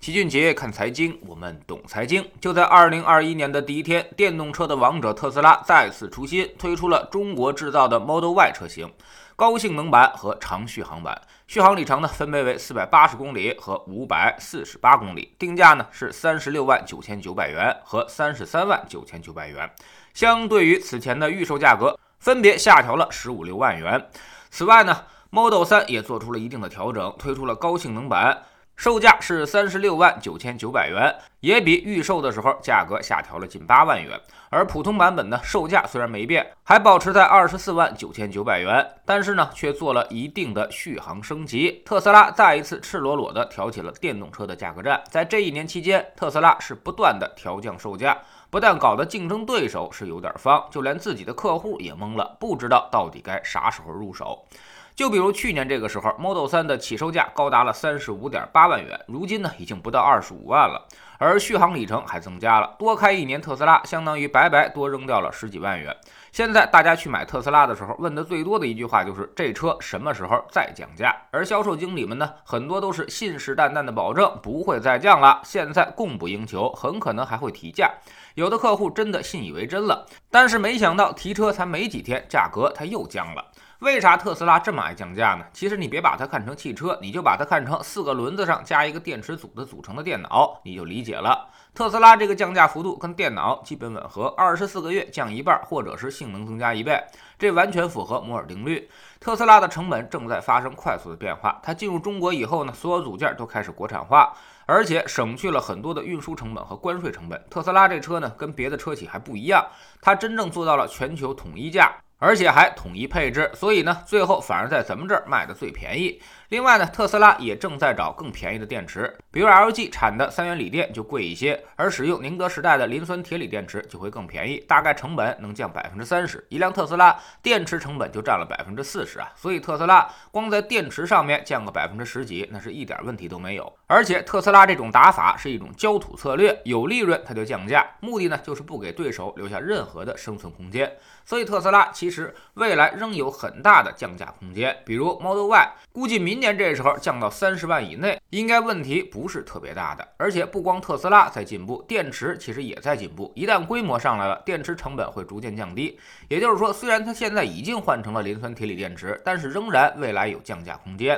齐俊杰看财经，我们懂财经。就在二零二一年的第一天，电动车的王者特斯拉再次出新，推出了中国制造的 Model Y 车型，高性能版和长续航版，续航里程呢分别为四百八十公里和五百四十八公里，定价呢是三十六万九千九百元和三十三万九千九百元，相对于此前的预售价格，分别下调了十五六万元。此外呢，Model 3也做出了一定的调整，推出了高性能版。售价是三十六万九千九百元，也比预售的时候价格下调了近八万元。而普通版本呢售价虽然没变，还保持在二十四万九千九百元，但是呢，却做了一定的续航升级。特斯拉再一次赤裸裸地挑起了电动车的价格战。在这一年期间，特斯拉是不断的调降售价，不但搞得竞争对手是有点慌，就连自己的客户也懵了，不知道到底该啥时候入手。就比如去年这个时候，Model 3的起售价高达了三十五点八万元，如今呢已经不到二十五万了，而续航里程还增加了，多开一年特斯拉相当于白白多扔掉了十几万元。现在大家去买特斯拉的时候，问的最多的一句话就是这车什么时候再降价？而销售经理们呢，很多都是信誓旦旦的保证不会再降了，现在供不应求，很可能还会提价。有的客户真的信以为真了，但是没想到提车才没几天，价格它又降了。为啥特斯拉这么爱降价呢？其实你别把它看成汽车，你就把它看成四个轮子上加一个电池组的组成的电脑，你就理解了。特斯拉这个降价幅度跟电脑基本吻合，二十四个月降一半，或者是性能增加一倍，这完全符合摩尔定律。特斯拉的成本正在发生快速的变化，它进入中国以后呢，所有组件都开始国产化，而且省去了很多的运输成本和关税成本。特斯拉这车呢，跟别的车企还不一样，它真正做到了全球统一价。而且还统一配置，所以呢，最后反而在咱们这儿卖的最便宜。另外呢，特斯拉也正在找更便宜的电池，比如 LG 产的三元锂电就贵一些，而使用宁德时代的磷酸铁锂电池就会更便宜，大概成本能降百分之三十。一辆特斯拉电池成本就占了百分之四十啊，所以特斯拉光在电池上面降个百分之十几，那是一点问题都没有。而且特斯拉这种打法是一种焦土策略，有利润它就降价，目的呢就是不给对手留下任何的生存空间。所以特斯拉其其实未来仍有很大的降价空间，比如 Model Y，估计明年这时候降到三十万以内，应该问题不是特别大的。而且不光特斯拉在进步，电池其实也在进步。一旦规模上来了，电池成本会逐渐降低。也就是说，虽然它现在已经换成了磷酸铁锂电池，但是仍然未来有降价空间，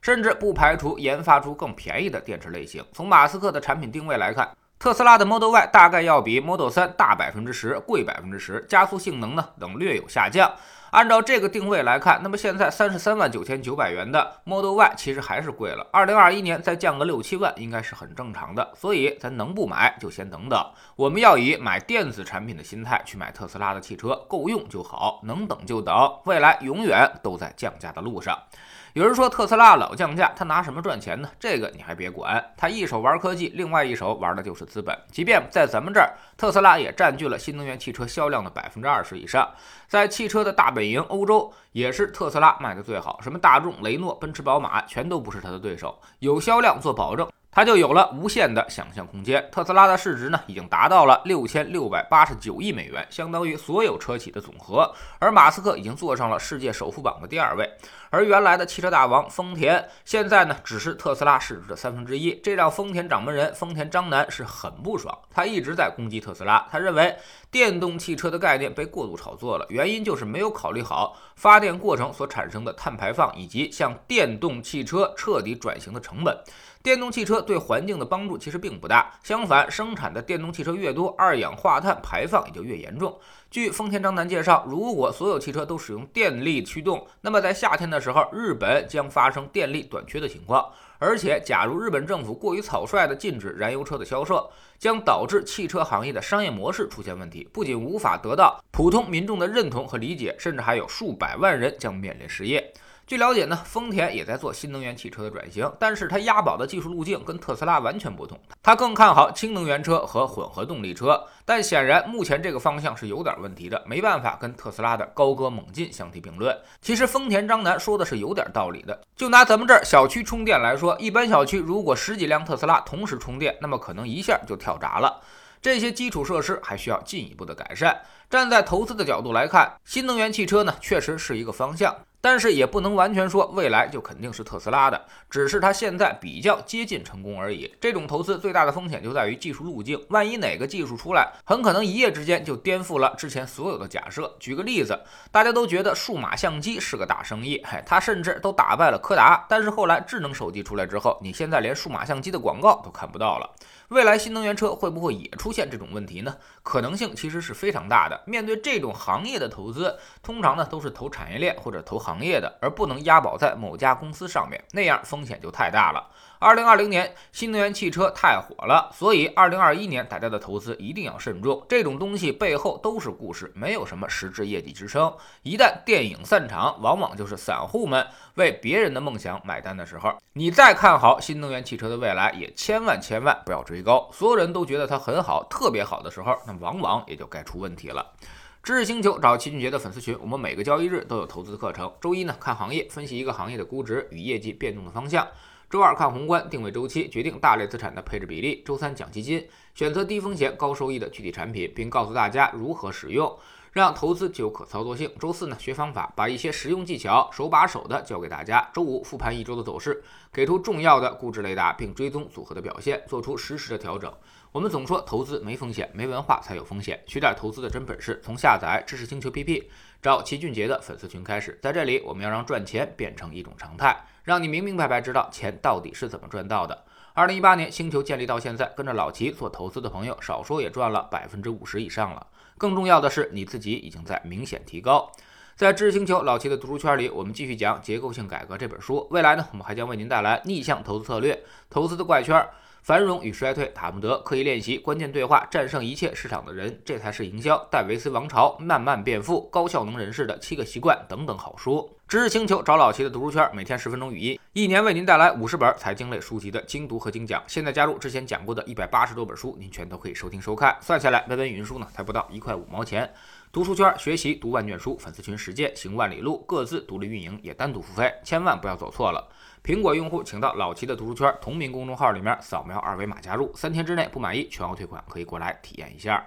甚至不排除研发出更便宜的电池类型。从马斯克的产品定位来看。特斯拉的 Model Y 大概要比 Model 3大百分之十，贵百分之十，加速性能呢等略有下降。按照这个定位来看，那么现在三十三万九千九百元的 Model Y 其实还是贵了。二零二一年再降个六七万，应该是很正常的。所以咱能不买就先等等。我们要以买电子产品的心态去买特斯拉的汽车，够用就好，能等就等，未来永远都在降价的路上。有人说特斯拉老降价，他拿什么赚钱呢？这个你还别管，他一手玩科技，另外一手玩的就是资本。即便在咱们这儿，特斯拉也占据了新能源汽车销量的百分之二十以上。在汽车的大本营欧洲，也是特斯拉卖的最好，什么大众、雷诺、奔驰、宝马，全都不是他的对手。有销量做保证。它就有了无限的想象空间。特斯拉的市值呢，已经达到了六千六百八十九亿美元，相当于所有车企的总和。而马斯克已经坐上了世界首富榜的第二位。而原来的汽车大王丰田，现在呢，只是特斯拉市值的三分之一，这让丰田掌门人丰田章男是很不爽。他一直在攻击特斯拉，他认为电动汽车的概念被过度炒作了，原因就是没有考虑好发电过程所产生的碳排放，以及向电动汽车彻底转型的成本。电动汽车对环境的帮助其实并不大，相反，生产的电动汽车越多，二氧化碳排放也就越严重。据丰田章男介绍，如果所有汽车都使用电力驱动，那么在夏天的时候，日本将发生电力短缺的情况。而且，假如日本政府过于草率地禁止燃油车的销售，将导致汽车行业的商业模式出现问题，不仅无法得到普通民众的认同和理解，甚至还有数百万人将面临失业。据了解呢，丰田也在做新能源汽车的转型，但是它押宝的技术路径跟特斯拉完全不同，它更看好氢能源车和混合动力车。但显然目前这个方向是有点问题的，没办法跟特斯拉的高歌猛进相提并论。其实丰田张楠说的是有点道理的，就拿咱们这儿小区充电来说，一般小区如果十几辆特斯拉同时充电，那么可能一下就跳闸了。这些基础设施还需要进一步的改善。站在投资的角度来看，新能源汽车呢确实是一个方向。但是也不能完全说未来就肯定是特斯拉的，只是它现在比较接近成功而已。这种投资最大的风险就在于技术路径，万一哪个技术出来，很可能一夜之间就颠覆了之前所有的假设。举个例子，大家都觉得数码相机是个大生意，嘿，它甚至都打败了柯达。但是后来智能手机出来之后，你现在连数码相机的广告都看不到了。未来新能源车会不会也出现这种问题呢？可能性其实是非常大的。面对这种行业的投资，通常呢都是投产业链或者投行行业的，而不能押宝在某家公司上面，那样风险就太大了。二零二零年新能源汽车太火了，所以二零二一年大家的投资一定要慎重。这种东西背后都是故事，没有什么实质业绩支撑。一旦电影散场，往往就是散户们为别人的梦想买单的时候。你再看好新能源汽车的未来，也千万千万不要追高。所有人都觉得它很好，特别好的时候，那往往也就该出问题了。知识星球找齐俊杰的粉丝群，我们每个交易日都有投资课程。周一呢，看行业，分析一个行业的估值与业绩变动的方向。周二看宏观，定位周期，决定大类资产的配置比例。周三讲基金，选择低风险高收益的具体产品，并告诉大家如何使用，让投资具有可操作性。周四呢学方法，把一些实用技巧手把手的教给大家。周五复盘一周的走势，给出重要的估值雷达，并追踪组合的表现，做出实时的调整。我们总说投资没风险，没文化才有风险。学点投资的真本事，从下载知识星球 PP，找齐俊杰的粉丝群开始。在这里，我们要让赚钱变成一种常态。让你明明白白知道钱到底是怎么赚到的。二零一八年星球建立到现在，跟着老齐做投资的朋友，少说也赚了百分之五十以上了。更重要的是，你自己已经在明显提高。在知识星球老齐的读书圈里，我们继续讲《结构性改革》这本书。未来呢，我们还将为您带来逆向投资策略、投资的怪圈。繁荣与衰退，塔木德刻意练习关键对话，战胜一切市场的人，这才是营销。戴维斯王朝慢慢变富，高效能人士的七个习惯等等好书。知识星球找老齐的读书圈，每天十分钟语音，一年为您带来五十本财经类书籍的精读和精讲。现在加入之前讲过的一百八十多本书，您全都可以收听收看。算下来，每本语音书呢才不到一块五毛钱。读书圈学习读万卷书，粉丝群实践行万里路，各自独立运营也单独付费，千万不要走错了。苹果用户请到老齐的读书圈同名公众号里面扫描二维码加入，三天之内不满意全额退款，可以过来体验一下。